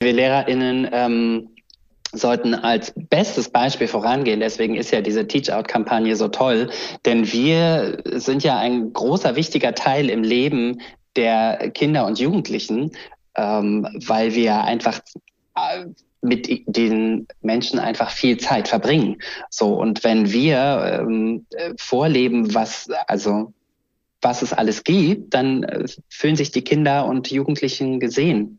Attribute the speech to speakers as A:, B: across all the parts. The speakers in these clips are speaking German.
A: wir LehrerInnen ähm, sollten als bestes Beispiel vorangehen. Deswegen ist ja diese Teach-Out-Kampagne so toll, denn wir sind ja ein großer, wichtiger Teil im Leben der Kinder und Jugendlichen, ähm, weil wir einfach äh, mit den Menschen einfach viel Zeit verbringen. So und wenn wir ähm, äh, vorleben, was also was es alles gibt, dann äh, fühlen sich die Kinder und Jugendlichen gesehen.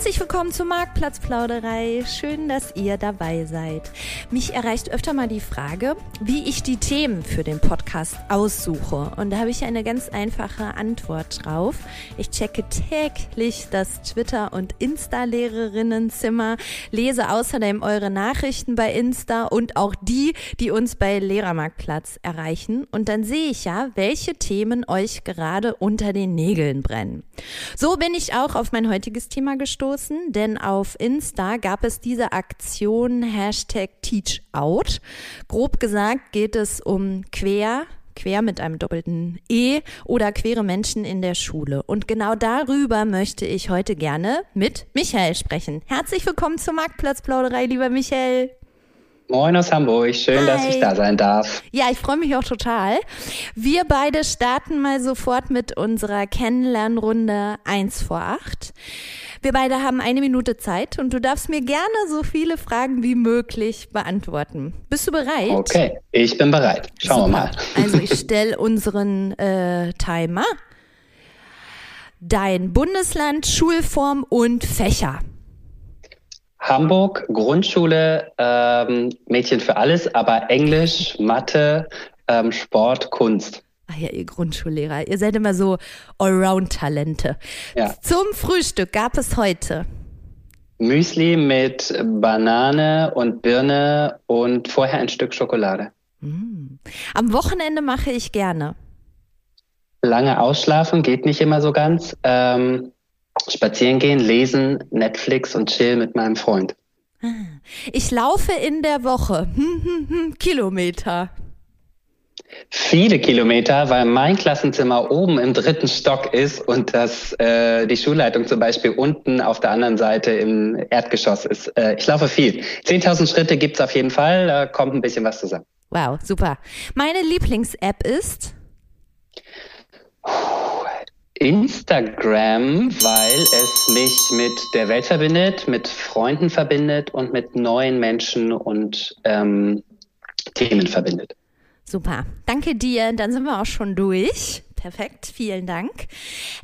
B: Herzlich willkommen zur Marktplatzplauderei. Schön, dass ihr dabei seid. Mich erreicht öfter mal die Frage, wie ich die Themen für den Podcast aussuche. Und da habe ich eine ganz einfache Antwort drauf. Ich checke täglich das Twitter- und Insta-Lehrerinnenzimmer, lese außerdem eure Nachrichten bei Insta und auch die, die uns bei Lehrermarktplatz erreichen. Und dann sehe ich ja, welche Themen euch gerade unter den Nägeln brennen. So bin ich auch auf mein heutiges Thema gestoßen gestoßen, denn auf Insta gab es diese Aktion Hashtag TeachOut. Grob gesagt geht es um quer quer mit einem doppelten E oder queere Menschen in der Schule. Und genau darüber möchte ich heute gerne mit Michael sprechen. Herzlich willkommen zur Marktplatzplauderei, lieber Michael.
A: Moin aus Hamburg, schön, Hi. dass ich da sein darf.
B: Ja, ich freue mich auch total. Wir beide starten mal sofort mit unserer Kennenlernrunde 1 vor 8. Wir beide haben eine Minute Zeit und du darfst mir gerne so viele Fragen wie möglich beantworten. Bist du bereit?
A: Okay, ich bin bereit. Schauen Super. wir mal.
B: Also ich stelle unseren äh, Timer. Dein Bundesland, Schulform und Fächer.
A: Hamburg, Grundschule, ähm, Mädchen für alles, aber Englisch, Mathe, ähm, Sport, Kunst.
B: Ach ja, ihr Grundschullehrer, ihr seid immer so Allround-Talente. Ja. Zum Frühstück gab es heute
A: Müsli mit Banane und Birne und vorher ein Stück Schokolade.
B: Mm. Am Wochenende mache ich gerne.
A: Lange ausschlafen geht nicht immer so ganz. Ähm, spazieren gehen, lesen, Netflix und chill mit meinem Freund.
B: Ah. Ich laufe in der Woche Kilometer
A: viele Kilometer, weil mein Klassenzimmer oben im dritten Stock ist und das, äh, die Schulleitung zum Beispiel unten auf der anderen Seite im Erdgeschoss ist. Äh, ich laufe viel. 10.000 Schritte gibt's auf jeden Fall, da kommt ein bisschen was zusammen.
B: Wow, super. Meine Lieblings-App ist?
A: Instagram, weil es mich mit der Welt verbindet, mit Freunden verbindet und mit neuen Menschen und ähm, Themen verbindet.
B: Super. Danke dir. Dann sind wir auch schon durch. Perfekt, vielen Dank.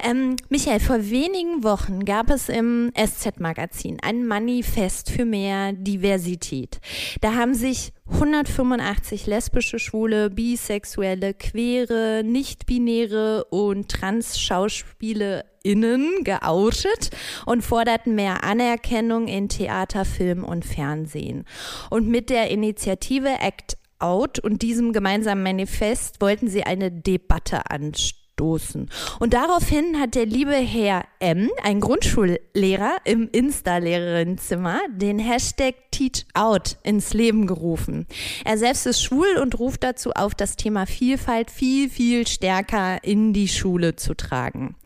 B: Ähm, Michael, vor wenigen Wochen gab es im SZ-Magazin ein Manifest für mehr Diversität. Da haben sich 185 lesbische, schwule, bisexuelle, queere, nicht-binäre und trans-SchauspielerInnen geoutet und forderten mehr Anerkennung in Theater, Film und Fernsehen. Und mit der Initiative Act Out und diesem gemeinsamen Manifest wollten sie eine Debatte anstoßen. Und daraufhin hat der liebe Herr M., ein Grundschullehrer im Insta-Lehrerinnenzimmer, den Hashtag TeachOut ins Leben gerufen. Er selbst ist schwul und ruft dazu auf, das Thema Vielfalt viel, viel stärker in die Schule zu tragen.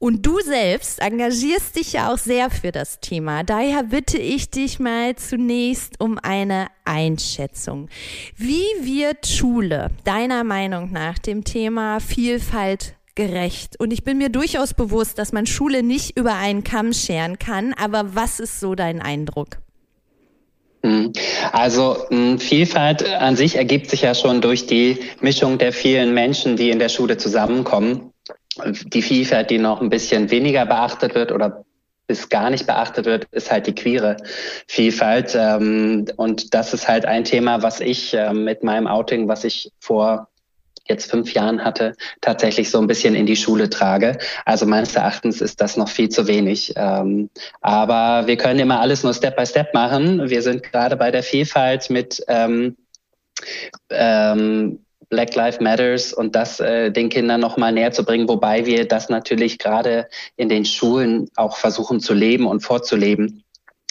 B: Und du selbst engagierst dich ja auch sehr für das Thema. Daher bitte ich dich mal zunächst um eine Einschätzung. Wie wird Schule deiner Meinung nach dem Thema Vielfalt gerecht? Und ich bin mir durchaus bewusst, dass man Schule nicht über einen Kamm scheren kann, aber was ist so dein Eindruck?
A: Hm. Also hm, Vielfalt an sich ergibt sich ja schon durch die Mischung der vielen Menschen, die in der Schule zusammenkommen die Vielfalt, die noch ein bisschen weniger beachtet wird oder bis gar nicht beachtet wird, ist halt die queere Vielfalt. Ähm, und das ist halt ein Thema, was ich äh, mit meinem Outing, was ich vor jetzt fünf Jahren hatte, tatsächlich so ein bisschen in die Schule trage. Also meines Erachtens ist das noch viel zu wenig. Ähm, aber wir können immer alles nur Step by Step machen. Wir sind gerade bei der Vielfalt mit ähm, ähm, Black Lives Matters und das äh, den Kindern noch mal näher zu bringen, wobei wir das natürlich gerade in den Schulen auch versuchen zu leben und vorzuleben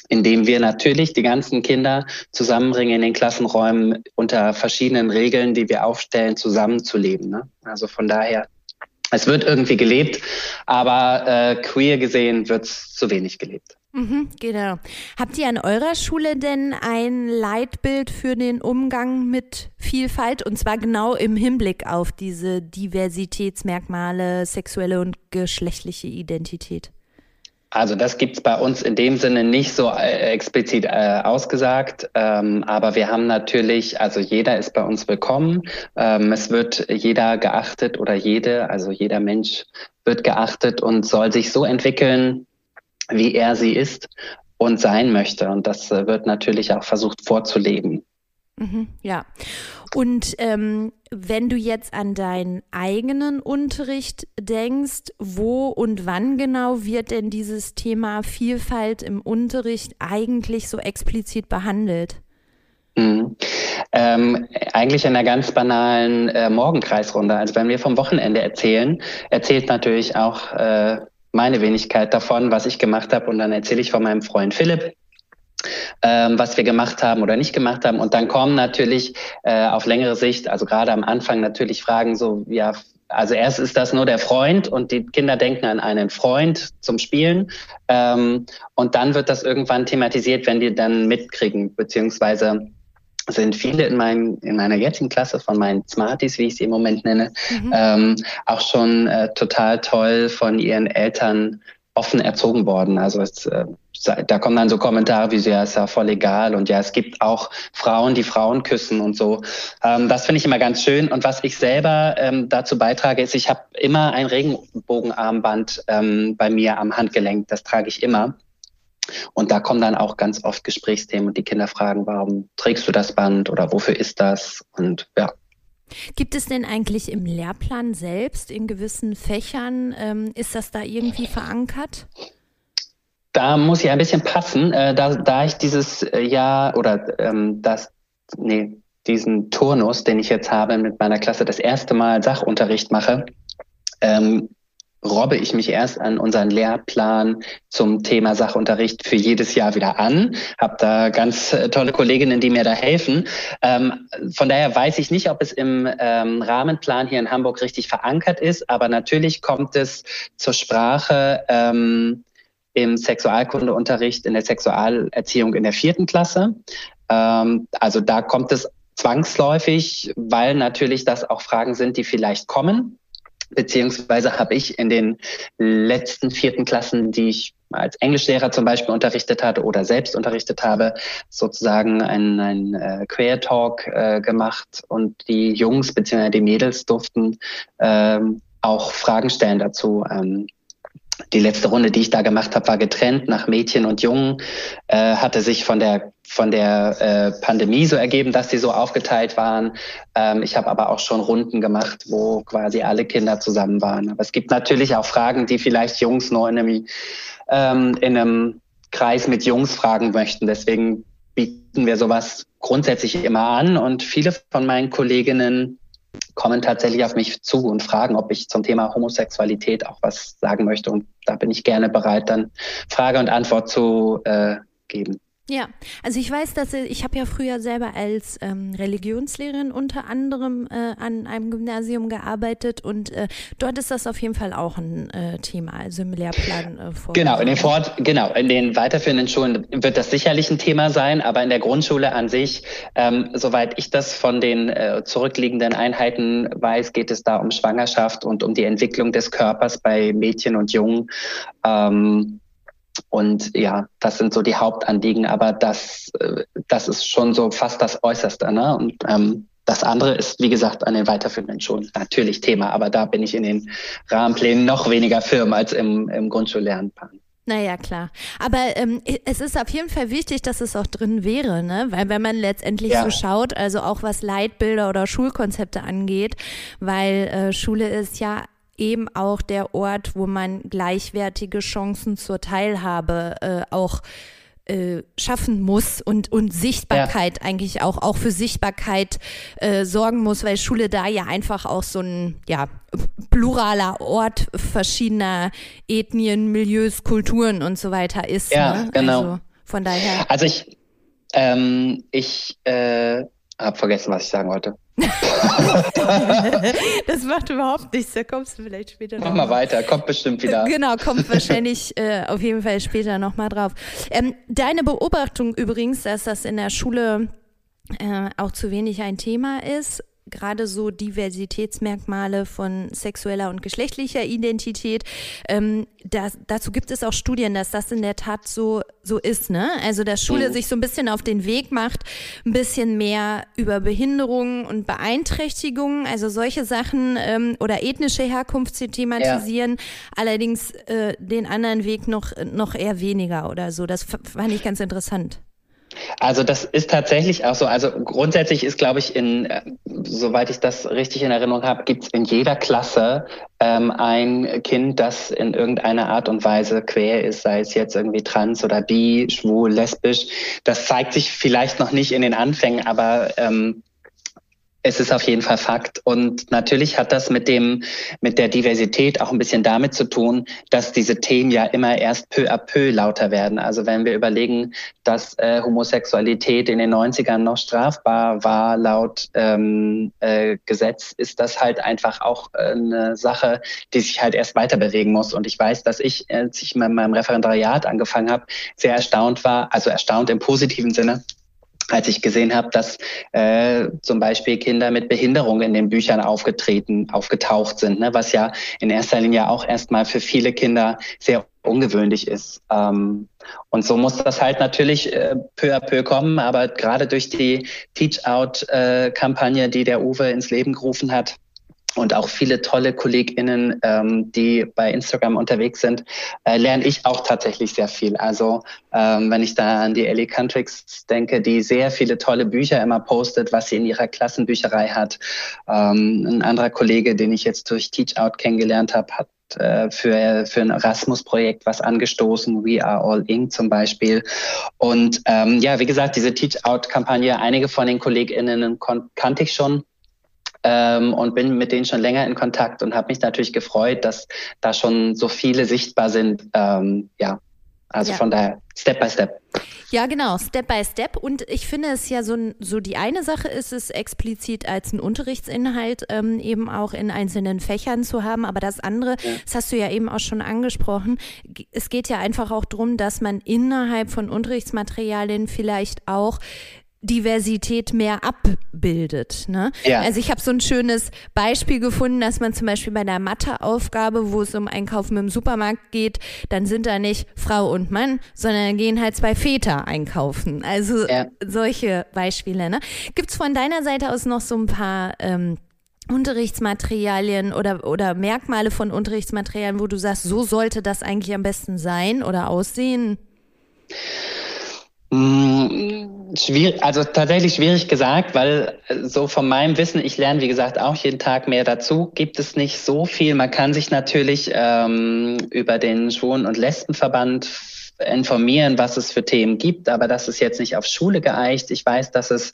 A: indem wir natürlich die ganzen Kinder zusammenbringen in den Klassenräumen unter verschiedenen Regeln, die wir aufstellen, zusammenzuleben. Ne? Also von daher, es wird irgendwie gelebt, aber äh, queer gesehen wird es zu wenig gelebt.
B: Mhm, genau. Habt ihr an eurer Schule denn ein Leitbild für den Umgang mit Vielfalt und zwar genau im Hinblick auf diese Diversitätsmerkmale, sexuelle und geschlechtliche Identität?
A: Also das gibt's bei uns in dem Sinne nicht so äh, explizit äh, ausgesagt, ähm, aber wir haben natürlich, also jeder ist bei uns willkommen. Ähm, es wird jeder geachtet oder jede, also jeder Mensch wird geachtet und soll sich so entwickeln, wie er sie ist und sein möchte. Und das äh, wird natürlich auch versucht vorzuleben.
B: Mhm, ja. Und ähm, wenn du jetzt an deinen eigenen Unterricht denkst, wo und wann genau wird denn dieses Thema Vielfalt im Unterricht eigentlich so explizit behandelt?
A: Mhm. Ähm, eigentlich in einer ganz banalen äh, Morgenkreisrunde. Also wenn wir vom Wochenende erzählen, erzählt natürlich auch äh, meine Wenigkeit davon, was ich gemacht habe. Und dann erzähle ich von meinem Freund Philipp, ähm, was wir gemacht haben oder nicht gemacht haben. Und dann kommen natürlich äh, auf längere Sicht, also gerade am Anfang natürlich Fragen so, ja, also erst ist das nur der Freund und die Kinder denken an einen Freund zum Spielen. Ähm, und dann wird das irgendwann thematisiert, wenn die dann mitkriegen, beziehungsweise sind viele in, meinem, in meiner jetzigen Klasse von meinen Smarties, wie ich sie im Moment nenne, mhm. ähm, auch schon äh, total toll von ihren Eltern offen erzogen worden. Also es, äh, da kommen dann so Kommentare wie, ja, ist ja voll egal und ja, es gibt auch Frauen, die Frauen küssen und so. Ähm, das finde ich immer ganz schön. Und was ich selber ähm, dazu beitrage, ist, ich habe immer ein Regenbogenarmband ähm, bei mir am Handgelenk. Das trage ich immer. Und da kommen dann auch ganz oft Gesprächsthemen und die Kinder fragen, warum trägst du das Band oder wofür ist das? Und ja.
B: Gibt es denn eigentlich im Lehrplan selbst in gewissen Fächern, ähm, ist das da irgendwie verankert?
A: Da muss ich ein bisschen passen, äh, da, da ich dieses Jahr oder ähm, das, nee, diesen Turnus, den ich jetzt habe mit meiner Klasse, das erste Mal Sachunterricht mache, ähm, robbe ich mich erst an unseren Lehrplan zum Thema Sachunterricht für jedes Jahr wieder an. Habe da ganz äh, tolle Kolleginnen, die mir da helfen. Ähm, von daher weiß ich nicht, ob es im ähm, Rahmenplan hier in Hamburg richtig verankert ist, aber natürlich kommt es zur Sprache ähm, im Sexualkundeunterricht, in der Sexualerziehung in der vierten Klasse. Ähm, also da kommt es zwangsläufig, weil natürlich das auch Fragen sind, die vielleicht kommen Beziehungsweise habe ich in den letzten vierten Klassen, die ich als Englischlehrer zum Beispiel unterrichtet hatte oder selbst unterrichtet habe, sozusagen einen, einen äh, Queer Talk äh, gemacht und die Jungs bzw. die Mädels durften ähm, auch Fragen stellen dazu. Ähm, die letzte Runde, die ich da gemacht habe, war getrennt nach Mädchen und Jungen, äh, hatte sich von der von der äh, Pandemie so ergeben, dass sie so aufgeteilt waren. Ähm, ich habe aber auch schon Runden gemacht, wo quasi alle Kinder zusammen waren. Aber es gibt natürlich auch Fragen, die vielleicht Jungs nur in einem, ähm, in einem Kreis mit Jungs fragen möchten. Deswegen bieten wir sowas grundsätzlich immer an und viele von meinen Kolleginnen kommen tatsächlich auf mich zu und fragen, ob ich zum Thema Homosexualität auch was sagen möchte. Und da bin ich gerne bereit, dann Frage und Antwort zu äh, geben.
B: Ja, also ich weiß, dass ich habe ja früher selber als ähm, Religionslehrerin unter anderem äh, an einem Gymnasium gearbeitet und äh, dort ist das auf jeden Fall auch ein äh, Thema, also im Lehrplan äh,
A: vor. Genau, in den Fort, genau, in den weiterführenden Schulen wird das sicherlich ein Thema sein, aber in der Grundschule an sich, ähm, soweit ich das von den äh, zurückliegenden Einheiten weiß, geht es da um Schwangerschaft und um die Entwicklung des Körpers bei Mädchen und Jungen. Ähm, und ja, das sind so die Hauptanliegen, aber das, äh, das ist schon so fast das Äußerste. Ne? Und ähm, das andere ist, wie gesagt, an den weiterführenden Schulen natürlich Thema, aber da bin ich in den Rahmenplänen noch weniger firm als im, im Grundschullernplan.
B: Naja, klar. Aber ähm, es ist auf jeden Fall wichtig, dass es auch drin wäre, ne? Weil wenn man letztendlich ja. so schaut, also auch was Leitbilder oder Schulkonzepte angeht, weil äh, Schule ist ja eben auch der Ort, wo man gleichwertige Chancen zur Teilhabe äh, auch äh, schaffen muss und, und Sichtbarkeit ja. eigentlich auch, auch für Sichtbarkeit äh, sorgen muss, weil Schule da ja einfach auch so ein ja, pluraler Ort verschiedener Ethnien, Milieus, Kulturen und so weiter ist.
A: Ja,
B: ne?
A: genau.
B: Also von daher.
A: Also ich, ähm, ich äh, habe vergessen, was ich sagen wollte.
B: das macht überhaupt nichts, da kommst du vielleicht später
A: noch. Mach mal weiter, kommt bestimmt wieder.
B: Genau, kommt wahrscheinlich äh, auf jeden Fall später nochmal drauf. Ähm, deine Beobachtung übrigens, dass das in der Schule äh, auch zu wenig ein Thema ist, gerade so Diversitätsmerkmale von sexueller und geschlechtlicher Identität. Ähm, das, dazu gibt es auch Studien, dass das in der Tat so, so ist. Ne? Also, dass Schule mhm. sich so ein bisschen auf den Weg macht, ein bisschen mehr über Behinderungen und Beeinträchtigungen, also solche Sachen ähm, oder ethnische Herkunft zu thematisieren, ja. allerdings äh, den anderen Weg noch, noch eher weniger oder so. Das fand ich ganz interessant.
A: Also das ist tatsächlich auch so. Also grundsätzlich ist, glaube ich, in, äh, soweit ich das richtig in Erinnerung habe, gibt es in jeder Klasse ähm, ein Kind, das in irgendeiner Art und Weise quer ist, sei es jetzt irgendwie trans oder bi, schwul, lesbisch. Das zeigt sich vielleicht noch nicht in den Anfängen, aber ähm, es ist auf jeden Fall Fakt. Und natürlich hat das mit dem, mit der Diversität auch ein bisschen damit zu tun, dass diese Themen ja immer erst peu à peu lauter werden. Also wenn wir überlegen, dass äh, Homosexualität in den 90ern noch strafbar war laut ähm, äh, Gesetz, ist das halt einfach auch äh, eine Sache, die sich halt erst weiter bewegen muss. Und ich weiß, dass ich, als ich mit meinem Referendariat angefangen habe, sehr erstaunt war, also erstaunt im positiven Sinne, als ich gesehen habe, dass äh, zum Beispiel Kinder mit Behinderung in den Büchern aufgetreten, aufgetaucht sind, ne, was ja in erster Linie auch erstmal für viele Kinder sehr ungewöhnlich ist. Ähm, und so muss das halt natürlich äh, peu à peu kommen, aber gerade durch die Teach-Out-Kampagne, äh, die der Uwe ins Leben gerufen hat, und auch viele tolle KollegInnen, ähm, die bei Instagram unterwegs sind, äh, lerne ich auch tatsächlich sehr viel. Also ähm, wenn ich da an die Ellie Countryx denke, die sehr viele tolle Bücher immer postet, was sie in ihrer Klassenbücherei hat. Ähm, ein anderer Kollege, den ich jetzt durch Teach Out kennengelernt habe, hat äh, für, für ein Erasmus-Projekt was angestoßen, We Are All Inc. zum Beispiel. Und ähm, ja, wie gesagt, diese Teach-Out-Kampagne, einige von den KollegInnen kannte ich schon ähm, und bin mit denen schon länger in Kontakt und habe mich natürlich gefreut, dass da schon so viele sichtbar sind. Ähm, ja, also ja. von daher Step by Step.
B: Ja, genau, Step by Step. Und ich finde es ja so, so die eine Sache ist es explizit als ein Unterrichtsinhalt ähm, eben auch in einzelnen Fächern zu haben. Aber das andere, ja. das hast du ja eben auch schon angesprochen, es geht ja einfach auch darum, dass man innerhalb von Unterrichtsmaterialien vielleicht auch Diversität mehr abbildet. Ne? Ja. Also ich habe so ein schönes Beispiel gefunden, dass man zum Beispiel bei der Matheaufgabe, wo es um Einkaufen im Supermarkt geht, dann sind da nicht Frau und Mann, sondern gehen halt zwei Väter einkaufen. Also ja. solche Beispiele. Ne? Gibt es von deiner Seite aus noch so ein paar ähm, Unterrichtsmaterialien oder, oder Merkmale von Unterrichtsmaterialien, wo du sagst, so sollte das eigentlich am besten sein oder aussehen?
A: Mm, schwierig, also tatsächlich schwierig gesagt, weil äh, so von meinem Wissen, ich lerne wie gesagt auch jeden Tag mehr dazu, gibt es nicht so viel. Man kann sich natürlich ähm, über den Schwulen- und Lesbenverband informieren, was es für Themen gibt, aber das ist jetzt nicht auf Schule geeicht. Ich weiß, dass es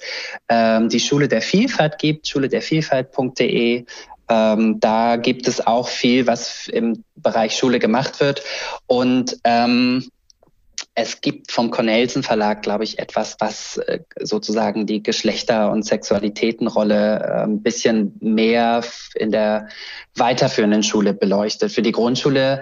A: ähm, die Schule der Vielfalt gibt, schule der Vielfalt.de. Ähm, da gibt es auch viel, was im Bereich Schule gemacht wird. Und ähm, es gibt vom Cornelsen Verlag, glaube ich, etwas, was äh, sozusagen die Geschlechter- und Sexualitätenrolle äh, ein bisschen mehr in der weiterführenden Schule beleuchtet. Für die Grundschule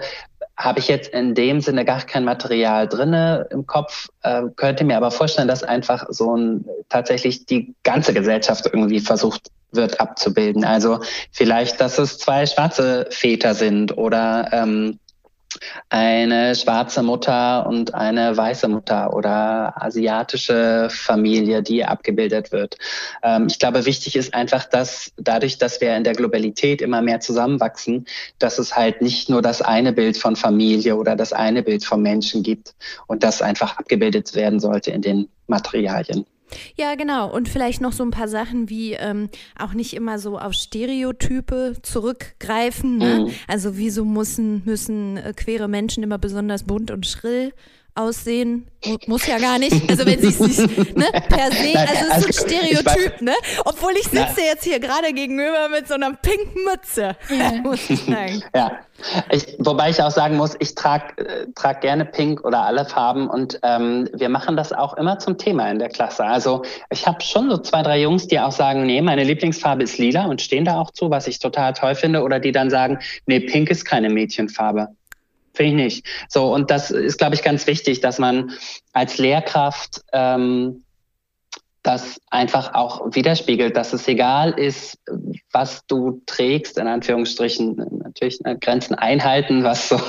A: habe ich jetzt in dem Sinne gar kein Material drinne im Kopf, äh, könnte mir aber vorstellen, dass einfach so ein tatsächlich die ganze Gesellschaft irgendwie versucht wird abzubilden. Also vielleicht, dass es zwei schwarze Väter sind oder ähm, eine schwarze Mutter und eine weiße Mutter oder asiatische Familie, die abgebildet wird. Ähm, ich glaube, wichtig ist einfach, dass dadurch, dass wir in der Globalität immer mehr zusammenwachsen, dass es halt nicht nur das eine Bild von Familie oder das eine Bild von Menschen gibt und das einfach abgebildet werden sollte in den Materialien.
B: Ja, genau. Und vielleicht noch so ein paar Sachen wie ähm, auch nicht immer so auf Stereotype zurückgreifen. Ne? Mhm. Also wieso müssen, müssen äh, queere Menschen immer besonders bunt und schrill aussehen. Muss ja gar nicht. Also wenn sie es nicht, ne, per se, also es ist so ein also, Stereotyp, ne? Obwohl ich sitze jetzt hier gerade gegenüber mit so einer pinken Mütze, ja. muss ich sagen.
A: Ja. Ich, wobei ich auch sagen muss, ich trage äh, trag gerne pink oder alle Farben und ähm, wir machen das auch immer zum Thema in der Klasse. Also ich habe schon so zwei, drei Jungs, die auch sagen, nee, meine Lieblingsfarbe ist lila und stehen da auch zu, was ich total toll finde. Oder die dann sagen, nee, pink ist keine Mädchenfarbe. Finde ich nicht. So, und das ist, glaube ich, ganz wichtig, dass man als Lehrkraft ähm, das einfach auch widerspiegelt, dass es egal ist, was du trägst, in Anführungsstrichen, natürlich ne, Grenzen einhalten, was so,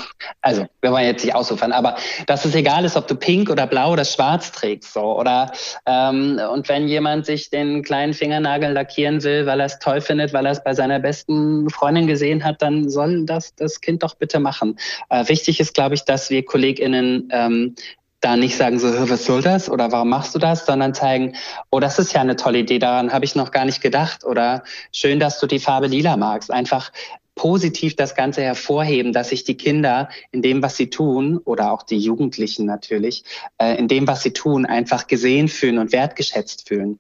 A: also wir wollen jetzt nicht ausufern, aber dass es egal ist, ob du pink oder blau oder schwarz trägst, so, oder, ähm, und wenn jemand sich den kleinen Fingernagel lackieren will, weil er es toll findet, weil er es bei seiner besten Freundin gesehen hat, dann soll das das Kind doch bitte machen. Äh, wichtig ist, glaube ich, dass wir KollegInnen ähm, da nicht sagen so, was soll das oder warum machst du das, sondern zeigen, oh, das ist ja eine tolle Idee, daran habe ich noch gar nicht gedacht oder schön, dass du die Farbe lila magst. Einfach positiv das Ganze hervorheben, dass sich die Kinder in dem, was sie tun, oder auch die Jugendlichen natürlich, äh, in dem, was sie tun, einfach gesehen fühlen und wertgeschätzt fühlen.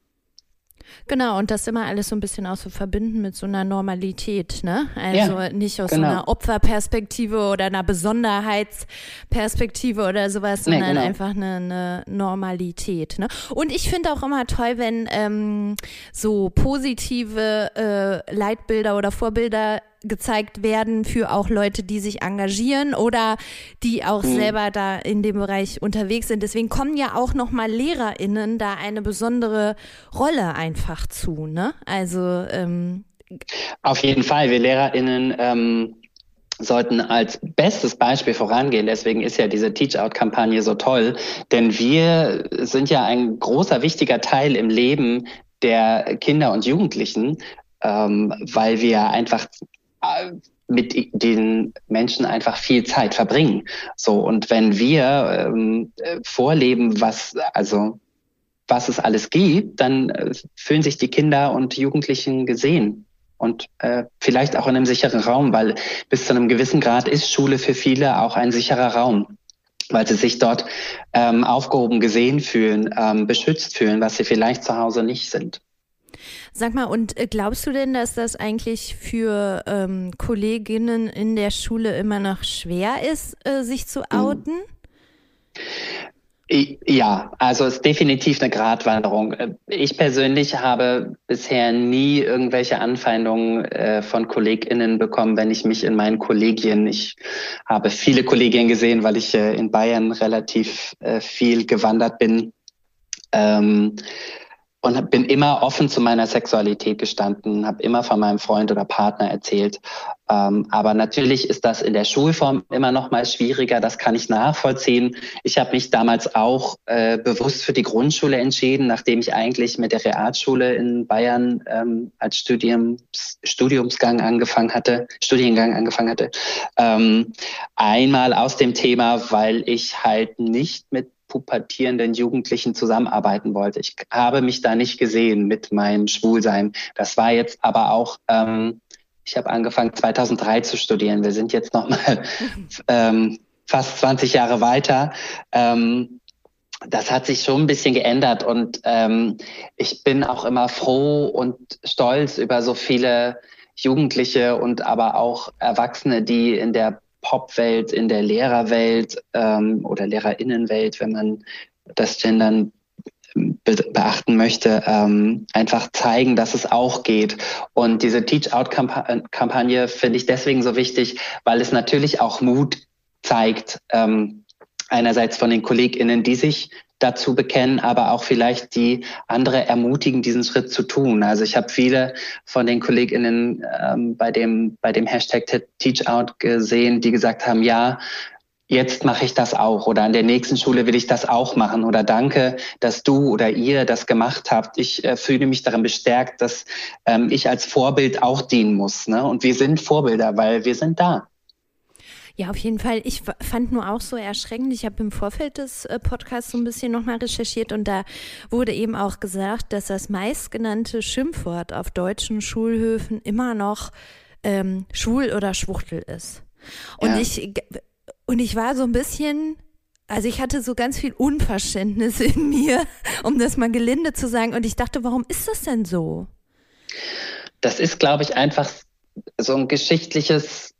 B: Genau, und das immer alles so ein bisschen auch so verbinden mit so einer Normalität, ne? Also ja, nicht aus genau. so einer Opferperspektive oder einer Besonderheitsperspektive oder sowas, sondern nee, genau. einfach eine, eine, Normalität, ne? Und ich finde auch immer toll, wenn ähm, so positive äh, Leitbilder oder Vorbilder gezeigt werden für auch Leute, die sich engagieren oder die auch mhm. selber da in dem Bereich unterwegs sind. Deswegen kommen ja auch nochmal LehrerInnen da eine besondere Rolle einfach zu, ne? Also ähm,
A: auf jeden Fall. Wir LehrerInnen ähm, sollten als bestes Beispiel vorangehen. Deswegen ist ja diese Teach-Out-Kampagne so toll, denn wir sind ja ein großer, wichtiger Teil im Leben der Kinder und Jugendlichen, ähm, weil wir einfach mit den Menschen einfach viel Zeit verbringen. So und wenn wir ähm, vorleben, was also was es alles gibt, dann äh, fühlen sich die Kinder und Jugendlichen gesehen und äh, vielleicht auch in einem sicheren Raum, weil bis zu einem gewissen Grad ist Schule für viele auch ein sicherer Raum, weil sie sich dort ähm, aufgehoben gesehen fühlen, ähm, beschützt fühlen, was sie vielleicht zu Hause nicht sind.
B: Sag mal, und äh, glaubst du denn, dass das eigentlich für ähm, Kolleginnen in der Schule immer noch schwer ist, äh, sich zu mhm. outen?
A: Ja, also es ist definitiv eine Gratwanderung. Ich persönlich habe bisher nie irgendwelche Anfeindungen äh, von KollegInnen bekommen, wenn ich mich in meinen Kollegien, ich habe viele Kollegien gesehen, weil ich äh, in Bayern relativ äh, viel gewandert bin. Ähm, und bin immer offen zu meiner Sexualität gestanden, habe immer von meinem Freund oder Partner erzählt. Ähm, aber natürlich ist das in der Schulform immer noch mal schwieriger. Das kann ich nachvollziehen. Ich habe mich damals auch äh, bewusst für die Grundschule entschieden, nachdem ich eigentlich mit der Realschule in Bayern ähm, als Studiums, Studiumsgang angefangen hatte, Studiengang angefangen hatte. Ähm, einmal aus dem Thema, weil ich halt nicht mit pubertierenden Jugendlichen zusammenarbeiten wollte. Ich habe mich da nicht gesehen mit meinem Schwulsein. Das war jetzt aber auch, ähm, ich habe angefangen 2003 zu studieren. Wir sind jetzt noch mal ähm, fast 20 Jahre weiter. Ähm, das hat sich schon ein bisschen geändert und ähm, ich bin auch immer froh und stolz über so viele Jugendliche und aber auch Erwachsene, die in der Popwelt, in der Lehrerwelt ähm, oder Lehrerinnenwelt, wenn man das Gendern be beachten möchte, ähm, einfach zeigen, dass es auch geht. Und diese Teach-Out-Kampagne finde ich deswegen so wichtig, weil es natürlich auch Mut zeigt, ähm, einerseits von den KollegInnen, die sich dazu bekennen, aber auch vielleicht die andere ermutigen, diesen Schritt zu tun. Also ich habe viele von den KollegInnen ähm, bei dem bei dem Hashtag Teachout gesehen, die gesagt haben, ja, jetzt mache ich das auch oder an der nächsten Schule will ich das auch machen oder danke, dass du oder ihr das gemacht habt. Ich äh, fühle mich darin bestärkt, dass ähm, ich als Vorbild auch dienen muss. Ne? Und wir sind Vorbilder, weil wir sind da.
B: Ja, auf jeden Fall. Ich fand nur auch so erschreckend. Ich habe im Vorfeld des äh, Podcasts so ein bisschen nochmal recherchiert und da wurde eben auch gesagt, dass das meistgenannte Schimpfwort auf deutschen Schulhöfen immer noch ähm, schwul oder Schwuchtel ist. Und ja. ich und ich war so ein bisschen, also ich hatte so ganz viel Unverständnis in mir, um das mal gelinde zu sagen. Und ich dachte, warum ist das denn so?
A: Das ist, glaube ich, einfach so ein geschichtliches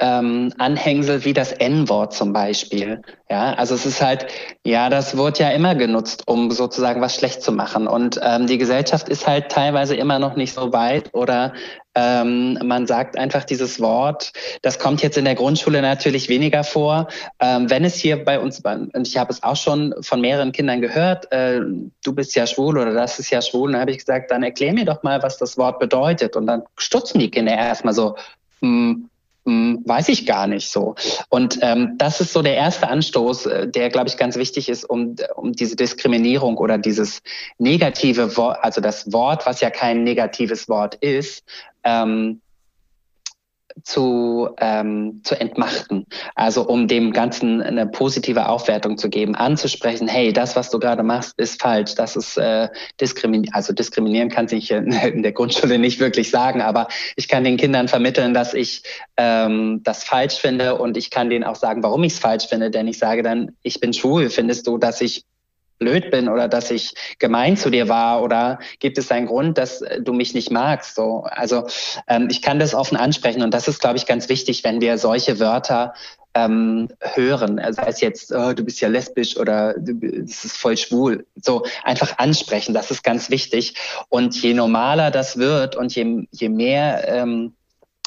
A: ähm, Anhängsel wie das N-Wort zum Beispiel. Ja, also es ist halt, ja, das wird ja immer genutzt, um sozusagen was schlecht zu machen. Und ähm, die Gesellschaft ist halt teilweise immer noch nicht so weit oder ähm, man sagt einfach dieses Wort. Das kommt jetzt in der Grundschule natürlich weniger vor. Ähm, wenn es hier bei uns, und ich habe es auch schon von mehreren Kindern gehört, äh, du bist ja schwul oder das ist ja schwul, dann habe ich gesagt, dann erklär mir doch mal, was das Wort bedeutet. Und dann stutzen die Kinder erstmal so, hm, hm, weiß ich gar nicht so. Und ähm, das ist so der erste Anstoß, äh, der, glaube ich, ganz wichtig ist, um, um diese Diskriminierung oder dieses negative Wort, also das Wort, was ja kein negatives Wort ist, ähm, zu, ähm, zu entmachten. Also um dem Ganzen eine positive Aufwertung zu geben, anzusprechen, hey, das, was du gerade machst, ist falsch. Das ist äh, diskriminieren. Also diskriminieren kann sich in der Grundschule nicht wirklich sagen, aber ich kann den Kindern vermitteln, dass ich ähm, das falsch finde und ich kann denen auch sagen, warum ich es falsch finde, denn ich sage dann, ich bin schwul. Findest du, dass ich blöd bin oder dass ich gemein zu dir war oder gibt es einen Grund, dass du mich nicht magst? So, also ähm, ich kann das offen ansprechen und das ist, glaube ich, ganz wichtig, wenn wir solche Wörter ähm, hören, sei es jetzt, oh, du bist ja lesbisch oder das ist voll schwul. So einfach ansprechen, das ist ganz wichtig. Und je normaler das wird und je, je mehr ähm,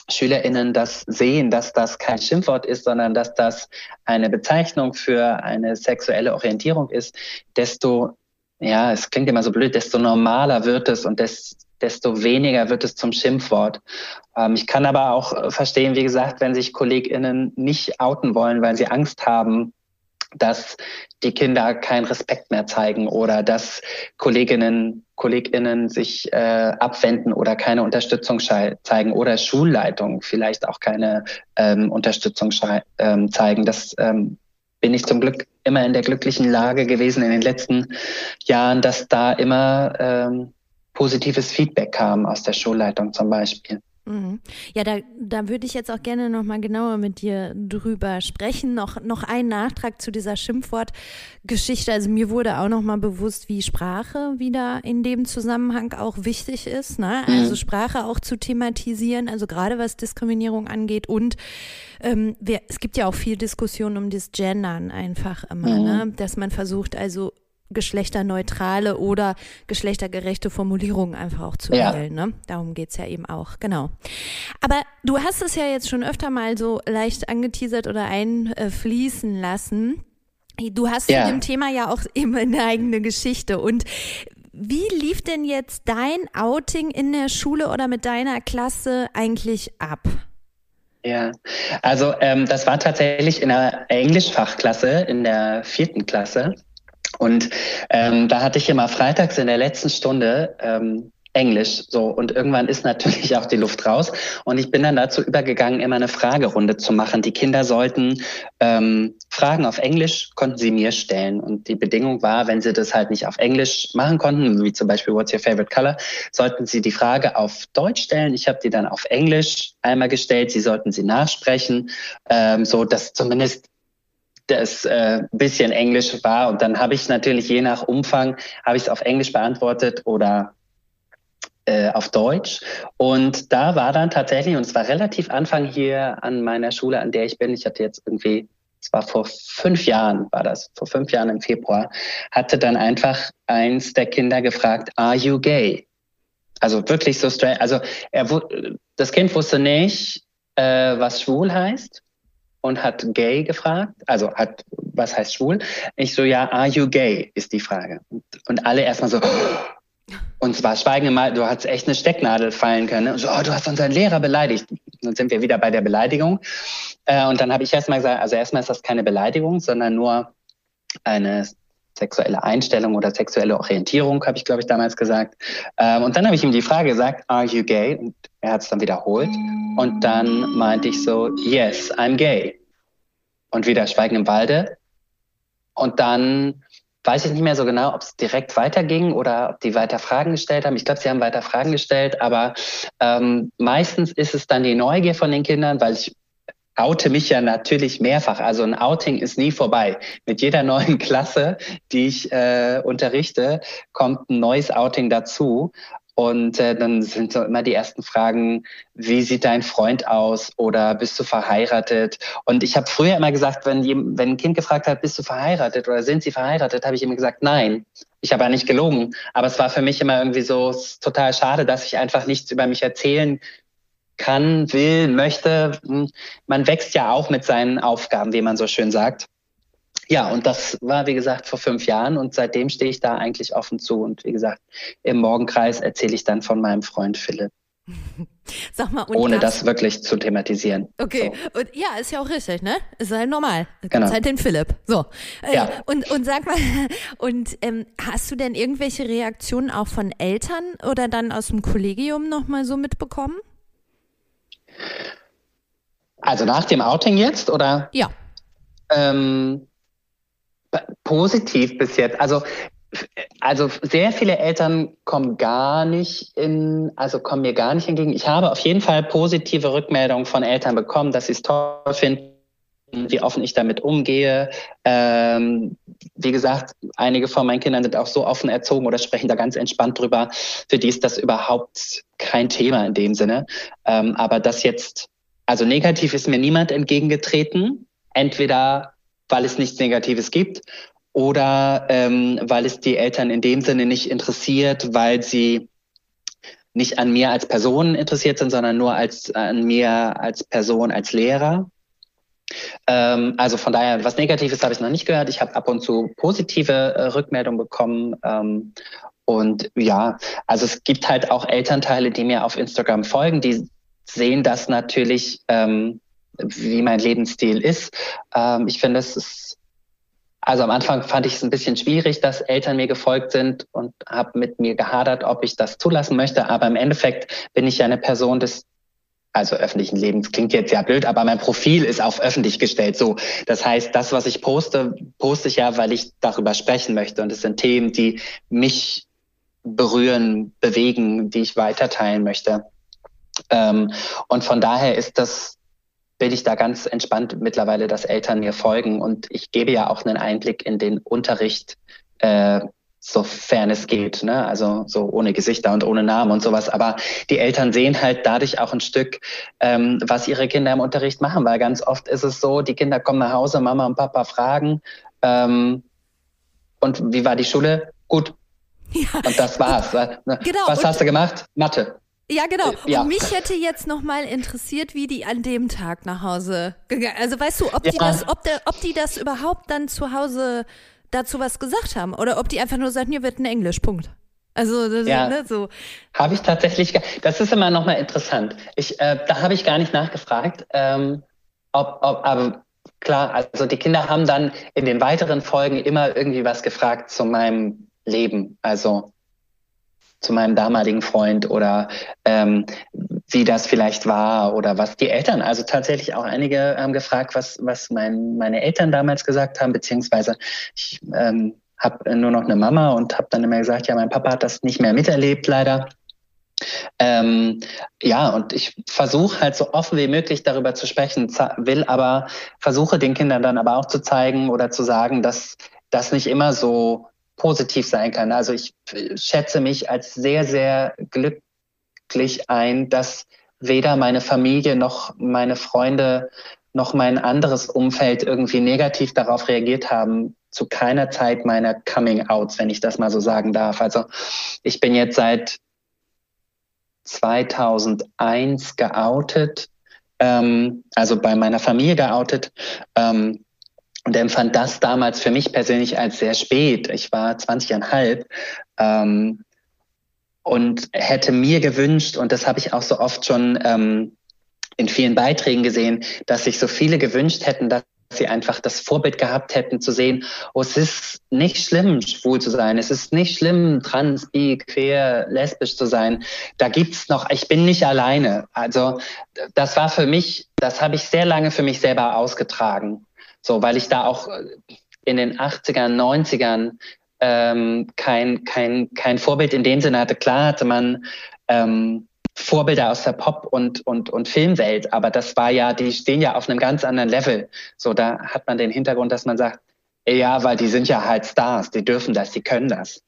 A: SchülerInnen das sehen, dass das kein Schimpfwort ist, sondern dass das eine Bezeichnung für eine sexuelle Orientierung ist, desto, ja, es klingt immer so blöd, desto normaler wird es und des, desto weniger wird es zum Schimpfwort. Ähm, ich kann aber auch verstehen, wie gesagt, wenn sich KollegInnen nicht outen wollen, weil sie Angst haben, dass die Kinder keinen Respekt mehr zeigen oder dass Kolleginnen, KollegInnen sich äh, abwenden oder keine Unterstützung zeigen oder Schulleitungen vielleicht auch keine ähm, Unterstützung ähm, zeigen. Das ähm, bin ich zum Glück immer in der glücklichen Lage gewesen in den letzten Jahren, dass da immer ähm, positives Feedback kam aus der Schulleitung zum Beispiel.
B: Mhm. Ja, da, da würde ich jetzt auch gerne noch mal genauer mit dir drüber sprechen. Noch, noch ein Nachtrag zu dieser Schimpfwortgeschichte. Also mir wurde auch noch mal bewusst, wie Sprache wieder in dem Zusammenhang auch wichtig ist. Ne? Also mhm. Sprache auch zu thematisieren, also gerade was Diskriminierung angeht. Und ähm, wir, es gibt ja auch viel Diskussion um das Gendern einfach immer, mhm. ne? dass man versucht, also geschlechterneutrale oder geschlechtergerechte Formulierungen einfach auch zu ja. wählen. Ne? Darum geht's ja eben auch, genau. Aber du hast es ja jetzt schon öfter mal so leicht angeteasert oder einfließen lassen. Du hast ja. zu dem Thema ja auch eben eine eigene Geschichte. Und wie lief denn jetzt dein Outing in der Schule oder mit deiner Klasse eigentlich ab?
A: Ja, also ähm, das war tatsächlich in der Englischfachklasse in der vierten Klasse. Und ähm, da hatte ich immer freitags in der letzten Stunde ähm, Englisch so und irgendwann ist natürlich auch die Luft raus und ich bin dann dazu übergegangen, immer eine Fragerunde zu machen. Die Kinder sollten ähm, Fragen auf Englisch konnten sie mir stellen und die Bedingung war, wenn sie das halt nicht auf Englisch machen konnten, wie zum Beispiel What's your favorite color, sollten sie die Frage auf Deutsch stellen. Ich habe die dann auf Englisch einmal gestellt. Sie sollten sie nachsprechen, ähm, so dass zumindest das äh, bisschen Englisch war. Und dann habe ich natürlich je nach Umfang, habe ich es auf Englisch beantwortet oder äh, auf Deutsch. Und da war dann tatsächlich, und es war relativ Anfang hier an meiner Schule, an der ich bin, ich hatte jetzt irgendwie, es war vor fünf Jahren, war das, vor fünf Jahren im Februar, hatte dann einfach eins der Kinder gefragt, are you gay? Also wirklich so straight, also er, das Kind wusste nicht, äh, was schwul heißt und hat gay gefragt, also hat, was heißt schwul? Ich so, ja, are you gay, ist die Frage. Und, und alle erstmal so, und zwar schweigen mal, du hast echt eine Stecknadel fallen können. Und so, oh, du hast unseren Lehrer beleidigt. Dann sind wir wieder bei der Beleidigung. Äh, und dann habe ich erstmal gesagt, also erstmal ist das keine Beleidigung, sondern nur eine sexuelle Einstellung oder sexuelle Orientierung, habe ich, glaube ich, damals gesagt. Ähm, und dann habe ich ihm die Frage gesagt, are you gay? Und er hat es dann wiederholt. Und dann meinte ich so, yes, I'm gay. Und wieder Schweigen im Walde. Und dann weiß ich nicht mehr so genau, ob es direkt weiterging oder ob die weiter Fragen gestellt haben. Ich glaube, sie haben weiter Fragen gestellt, aber ähm, meistens ist es dann die Neugier von den Kindern, weil ich oute mich ja natürlich mehrfach. Also ein Outing ist nie vorbei. Mit jeder neuen Klasse, die ich äh, unterrichte, kommt ein neues Outing dazu. Und äh, dann sind so immer die ersten Fragen, wie sieht dein Freund aus oder bist du verheiratet? Und ich habe früher immer gesagt, wenn, wenn ein Kind gefragt hat, bist du verheiratet oder sind sie verheiratet, habe ich immer gesagt, nein. Ich habe ja nicht gelogen. Aber es war für mich immer irgendwie so total schade, dass ich einfach nichts über mich erzählen kann, will, möchte. Hm, man wächst ja auch mit seinen Aufgaben, wie man so schön sagt. Ja, und das war, wie gesagt, vor fünf Jahren und seitdem stehe ich da eigentlich offen zu. Und wie gesagt, im Morgenkreis erzähle ich dann von meinem Freund Philipp. Sag mal, ohne das wirklich zu thematisieren.
B: Okay, so. und ja, ist ja auch richtig, ne? Ist halt normal. Genau. Ist halt den Philipp. So. Äh, ja. Und, und sag mal, und ähm, hast du denn irgendwelche Reaktionen auch von Eltern oder dann aus dem Kollegium nochmal so mitbekommen?
A: Also nach dem Outing jetzt, oder?
B: Ja.
A: Ähm, positiv bis jetzt. Also also sehr viele Eltern kommen gar nicht in, also kommen mir gar nicht entgegen. Ich habe auf jeden Fall positive Rückmeldungen von Eltern bekommen, dass sie es toll finden, wie offen ich damit umgehe. Ähm, wie gesagt, einige von meinen Kindern sind auch so offen erzogen oder sprechen da ganz entspannt drüber. Für die ist das überhaupt kein Thema in dem Sinne. Ähm, aber das jetzt, also negativ ist mir niemand entgegengetreten. Entweder weil es nichts Negatives gibt oder ähm, weil es die Eltern in dem Sinne nicht interessiert, weil sie nicht an mir als Person interessiert sind, sondern nur als an mir als Person, als Lehrer. Ähm, also von daher, was Negatives habe ich noch nicht gehört. Ich habe ab und zu positive äh, Rückmeldungen bekommen. Ähm, und ja, also es gibt halt auch Elternteile, die mir auf Instagram folgen, die sehen das natürlich ähm, wie mein Lebensstil ist. Ähm, ich finde, es ist, also am Anfang fand ich es ein bisschen schwierig, dass Eltern mir gefolgt sind und habe mit mir gehadert, ob ich das zulassen möchte. Aber im Endeffekt bin ich ja eine Person des also öffentlichen Lebens klingt jetzt ja blöd, aber mein Profil ist auf öffentlich gestellt. So, das heißt, das, was ich poste, poste ich ja, weil ich darüber sprechen möchte. Und es sind Themen, die mich berühren, bewegen, die ich weiterteilen möchte. Ähm, und von daher ist das bin ich da ganz entspannt mittlerweile, dass Eltern mir folgen. Und ich gebe ja auch einen Einblick in den Unterricht, äh, sofern es geht, ne? also so ohne Gesichter und ohne Namen und sowas. Aber die Eltern sehen halt dadurch auch ein Stück, ähm, was ihre Kinder im Unterricht machen, weil ganz oft ist es so, die Kinder kommen nach Hause, Mama und Papa fragen, ähm, und wie war die Schule? Gut. Ja. Und das war's. Genau. Was hast du gemacht? Mathe.
B: Ja, genau. Äh, ja. Und mich hätte jetzt nochmal interessiert, wie die an dem Tag nach Hause gegangen Also weißt du, ob ja. die das, ob, der, ob die das überhaupt dann zu Hause dazu was gesagt haben oder ob die einfach nur sagen, hier wird ein Englisch, Punkt. Also
A: ja. ne, so. Habe ich tatsächlich, das ist immer nochmal interessant. Ich, äh, da habe ich gar nicht nachgefragt, ähm, ob, ob, aber klar, also die Kinder haben dann in den weiteren Folgen immer irgendwie was gefragt zu meinem Leben. Also zu meinem damaligen Freund oder ähm, wie das vielleicht war oder was die Eltern, also tatsächlich auch einige haben gefragt, was, was mein, meine Eltern damals gesagt haben, beziehungsweise ich ähm, habe nur noch eine Mama und habe dann immer gesagt, ja, mein Papa hat das nicht mehr miterlebt, leider. Ähm, ja, und ich versuche halt so offen wie möglich darüber zu sprechen, will aber, versuche den Kindern dann aber auch zu zeigen oder zu sagen, dass das nicht immer so positiv sein kann. Also ich schätze mich als sehr, sehr glücklich ein, dass weder meine Familie noch meine Freunde noch mein anderes Umfeld irgendwie negativ darauf reagiert haben, zu keiner Zeit meiner Coming-Outs, wenn ich das mal so sagen darf. Also ich bin jetzt seit 2001 geoutet ähm, also bei meiner Familie geoutet. Ähm, und empfand das damals für mich persönlich als sehr spät. Ich war 20,5 ähm, und hätte mir gewünscht, und das habe ich auch so oft schon ähm, in vielen Beiträgen gesehen, dass sich so viele gewünscht hätten, dass sie einfach das Vorbild gehabt hätten zu sehen, oh, es ist nicht schlimm, schwul zu sein, es ist nicht schlimm, trans, bi, queer, lesbisch zu sein. Da gibt's noch, ich bin nicht alleine. Also das war für mich, das habe ich sehr lange für mich selber ausgetragen. So, weil ich da auch in den 80ern, 90ern ähm, kein, kein, kein Vorbild in dem Sinne hatte. Klar hatte man ähm, Vorbilder aus der Pop- und, und, und Filmwelt, aber das war ja, die stehen ja auf einem ganz anderen Level. So, da hat man den Hintergrund, dass man sagt, ja, weil die sind ja halt Stars, die dürfen das, die können das.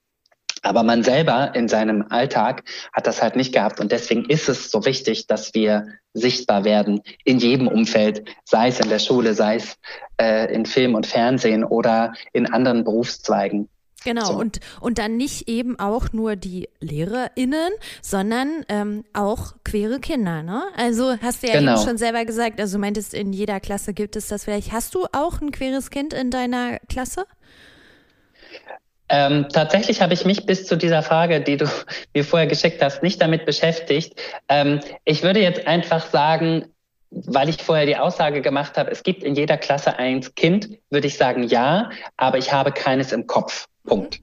A: Aber man selber in seinem Alltag hat das halt nicht gehabt. Und deswegen ist es so wichtig, dass wir sichtbar werden in jedem Umfeld, sei es in der Schule, sei es äh, in Film und Fernsehen oder in anderen Berufszweigen.
B: Genau, so. und, und dann nicht eben auch nur die LehrerInnen, sondern ähm, auch queere Kinder, ne? Also hast du ja genau. eben schon selber gesagt, also meintest, in jeder Klasse gibt es das vielleicht. Hast du auch ein queeres Kind in deiner Klasse?
A: Ähm, tatsächlich habe ich mich bis zu dieser Frage, die du mir vorher geschickt hast, nicht damit beschäftigt. Ähm, ich würde jetzt einfach sagen, weil ich vorher die Aussage gemacht habe, es gibt in jeder Klasse ein Kind, würde ich sagen ja, aber ich habe keines im Kopf. Punkt.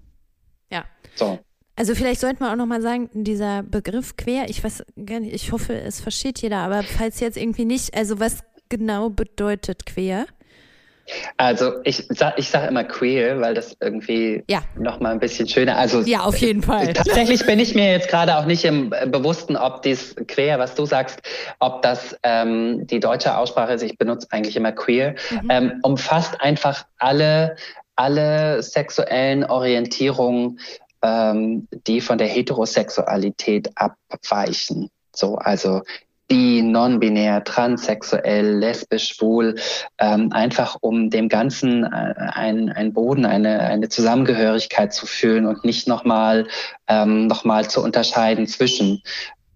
B: Ja. So. Also vielleicht sollten wir auch nochmal sagen, dieser Begriff quer, ich weiß gar nicht, ich hoffe, es versteht jeder, aber falls jetzt irgendwie nicht, also was genau bedeutet quer?
A: Also ich sag, ich sage immer queer, weil das irgendwie ja. noch mal ein bisschen schöner. Also
B: ja, auf jeden Fall.
A: Tatsächlich bin ich mir jetzt gerade auch nicht im Bewussten, ob dies queer, was du sagst, ob das ähm, die deutsche Aussprache ist. Ich benutze eigentlich immer queer. Mhm. Ähm, umfasst einfach alle alle sexuellen Orientierungen, ähm, die von der Heterosexualität abweichen. So, also bi, non-binär, transsexuell, lesbisch, schwul, ähm, einfach um dem Ganzen äh, einen, einen Boden, eine, eine Zusammengehörigkeit zu fühlen und nicht nochmal ähm, noch zu unterscheiden zwischen,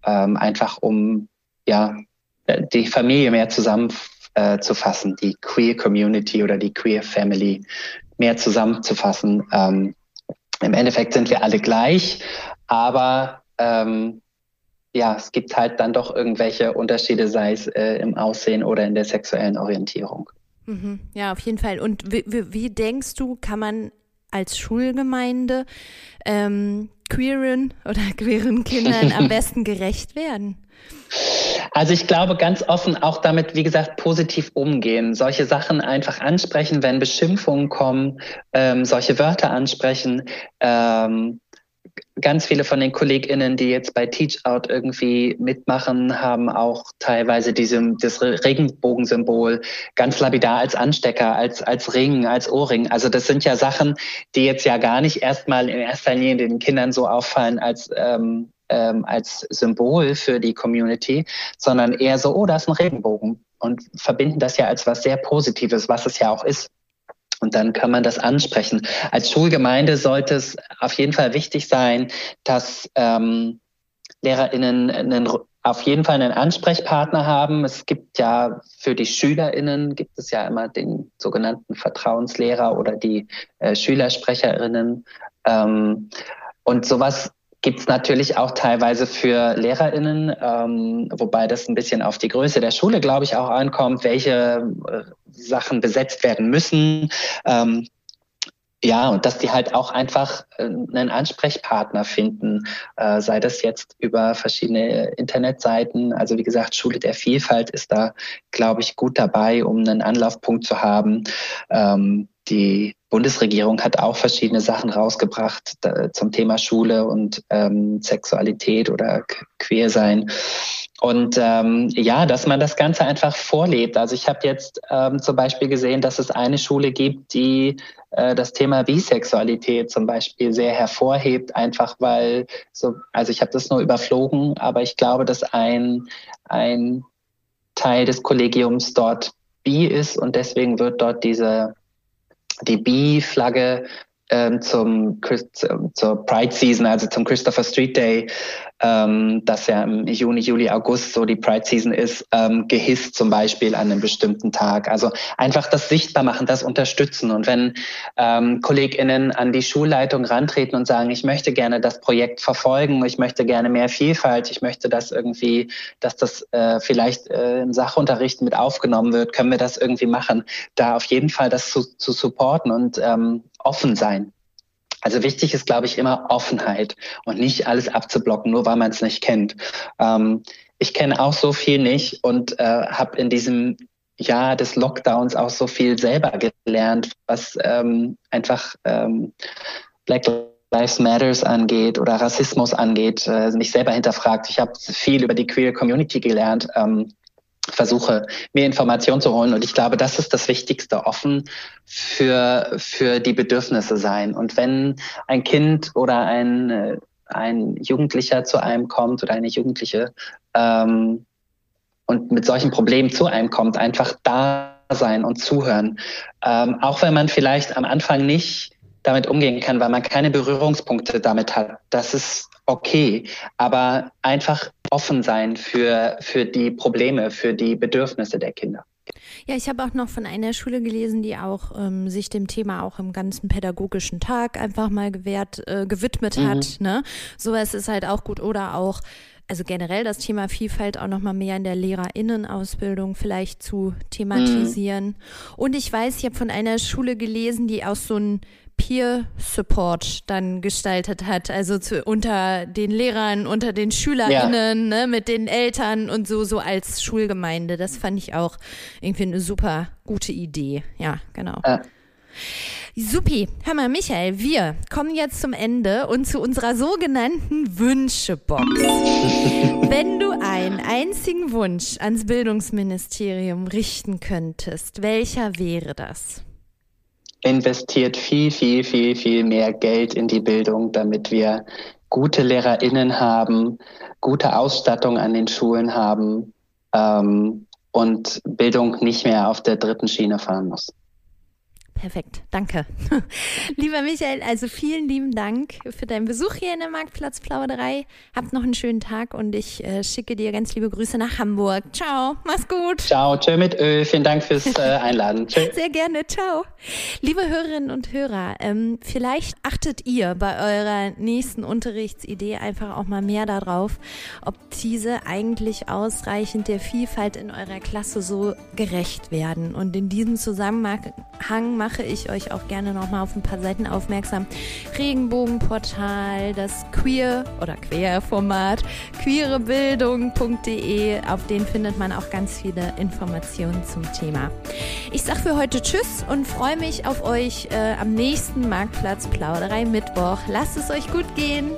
A: ähm, einfach um ja die Familie mehr zusammenzufassen, äh, die Queer Community oder die Queer Family mehr zusammenzufassen. Ähm, Im Endeffekt sind wir alle gleich, aber ähm, ja, es gibt halt dann doch irgendwelche Unterschiede, sei es äh, im Aussehen oder in der sexuellen Orientierung.
B: Mhm. Ja, auf jeden Fall. Und wie, wie, wie, denkst du, kann man als Schulgemeinde ähm, queeren oder queeren Kindern am besten gerecht werden?
A: Also ich glaube ganz offen auch damit, wie gesagt, positiv umgehen. Solche Sachen einfach ansprechen, wenn Beschimpfungen kommen, ähm, solche Wörter ansprechen. Ähm, ganz viele von den KollegInnen, die jetzt bei Teach Out irgendwie mitmachen, haben auch teilweise diese, das Regenbogensymbol ganz lapidar als Anstecker, als, als Ring, als Ohrring. Also das sind ja Sachen, die jetzt ja gar nicht erstmal in erster Linie den Kindern so auffallen als ähm, ähm, als Symbol für die Community, sondern eher so, oh, da ist ein Regenbogen und verbinden das ja als was sehr Positives, was es ja auch ist. Und dann kann man das ansprechen. Als Schulgemeinde sollte es auf jeden Fall wichtig sein, dass ähm, LehrerInnen einen, auf jeden Fall einen Ansprechpartner haben. Es gibt ja für die SchülerInnen gibt es ja immer den sogenannten Vertrauenslehrer oder die äh, SchülersprecherInnen. Ähm, und sowas gibt es natürlich auch teilweise für LehrerInnen, ähm, wobei das ein bisschen auf die Größe der Schule, glaube ich, auch ankommt, welche äh, Sachen besetzt werden müssen. Ähm, ja, und dass die halt auch einfach äh, einen Ansprechpartner finden, äh, sei das jetzt über verschiedene Internetseiten. Also wie gesagt, Schule der Vielfalt ist da, glaube ich, gut dabei, um einen Anlaufpunkt zu haben. Ähm, die Bundesregierung hat auch verschiedene Sachen rausgebracht da, zum Thema Schule und ähm, Sexualität oder Queersein. Und ähm, ja, dass man das Ganze einfach vorlebt. Also ich habe jetzt ähm, zum Beispiel gesehen, dass es eine Schule gibt, die äh, das Thema Bisexualität zum Beispiel sehr hervorhebt, einfach weil so, also ich habe das nur überflogen, aber ich glaube, dass ein, ein Teil des Kollegiums dort bi ist und deswegen wird dort diese die Bi-Flagge ähm, zum, zur Pride Season, also zum Christopher Street Day, ähm, das ja im Juni, Juli, August so die Pride Season ist, ähm, gehisst zum Beispiel an einem bestimmten Tag. Also einfach das sichtbar machen, das unterstützen. Und wenn ähm, KollegInnen an die Schulleitung rantreten und sagen, ich möchte gerne das Projekt verfolgen, ich möchte gerne mehr Vielfalt, ich möchte das irgendwie, dass das äh, vielleicht äh, im Sachunterricht mit aufgenommen wird, können wir das irgendwie machen. Da auf jeden Fall das zu, zu supporten und ähm, offen sein. Also wichtig ist, glaube ich, immer Offenheit und nicht alles abzublocken, nur weil man es nicht kennt. Ähm, ich kenne auch so viel nicht und äh, habe in diesem Jahr des Lockdowns auch so viel selber gelernt, was ähm, einfach ähm, Black Lives Matters angeht oder Rassismus angeht, äh, mich selber hinterfragt. Ich habe viel über die Queer Community gelernt. Ähm, versuche, mehr Informationen zu holen. Und ich glaube, das ist das Wichtigste, offen für, für die Bedürfnisse sein. Und wenn ein Kind oder ein, äh, ein Jugendlicher zu einem kommt oder eine Jugendliche ähm, und mit solchen Problemen zu einem kommt, einfach da sein und zuhören. Ähm, auch wenn man vielleicht am Anfang nicht damit umgehen kann, weil man keine Berührungspunkte damit hat. Das ist okay, aber einfach offen sein für, für die Probleme, für die Bedürfnisse der Kinder.
B: Ja, ich habe auch noch von einer Schule gelesen, die auch ähm, sich dem Thema auch im ganzen pädagogischen Tag einfach mal gewährt, äh, gewidmet mhm. hat. Ne? Sowas ist halt auch gut. Oder auch, also generell das Thema Vielfalt auch nochmal mehr in der LehrerInnenausbildung vielleicht zu thematisieren. Mhm. Und ich weiß, ich habe von einer Schule gelesen, die auch so ein Peer Support dann gestaltet hat, also zu, unter den Lehrern, unter den SchülerInnen, ja. ne, mit den Eltern und so, so als Schulgemeinde. Das fand ich auch irgendwie eine super gute Idee. Ja, genau. Ja. Supi, hör mal, Michael, wir kommen jetzt zum Ende und zu unserer sogenannten Wünschebox. Wenn du einen einzigen Wunsch ans Bildungsministerium richten könntest, welcher wäre das?
A: Investiert viel, viel, viel, viel mehr Geld in die Bildung, damit wir gute LehrerInnen haben, gute Ausstattung an den Schulen haben ähm, und Bildung nicht mehr auf der dritten Schiene fahren muss.
B: Perfekt, danke. Lieber Michael, also vielen lieben Dank für deinen Besuch hier in der Marktplatzplauderei. Habt noch einen schönen Tag und ich äh, schicke dir ganz liebe Grüße nach Hamburg. Ciao, mach's gut.
A: Ciao, tschö mit Ö. Vielen Dank fürs äh, Einladen.
B: Tschö. Sehr gerne, ciao. Liebe Hörerinnen und Hörer, ähm, vielleicht achtet ihr bei eurer nächsten Unterrichtsidee einfach auch mal mehr darauf, ob diese eigentlich ausreichend der Vielfalt in eurer Klasse so gerecht werden. Und in diesem Zusammenhang mache ich euch auch gerne nochmal auf ein paar Seiten aufmerksam. Regenbogenportal, das Queer oder Queer-Format, queerebildung.de, auf den findet man auch ganz viele Informationen zum Thema. Ich sage für heute Tschüss und freue mich auf euch äh, am nächsten Marktplatz Plauderei Mittwoch. Lasst es euch gut gehen.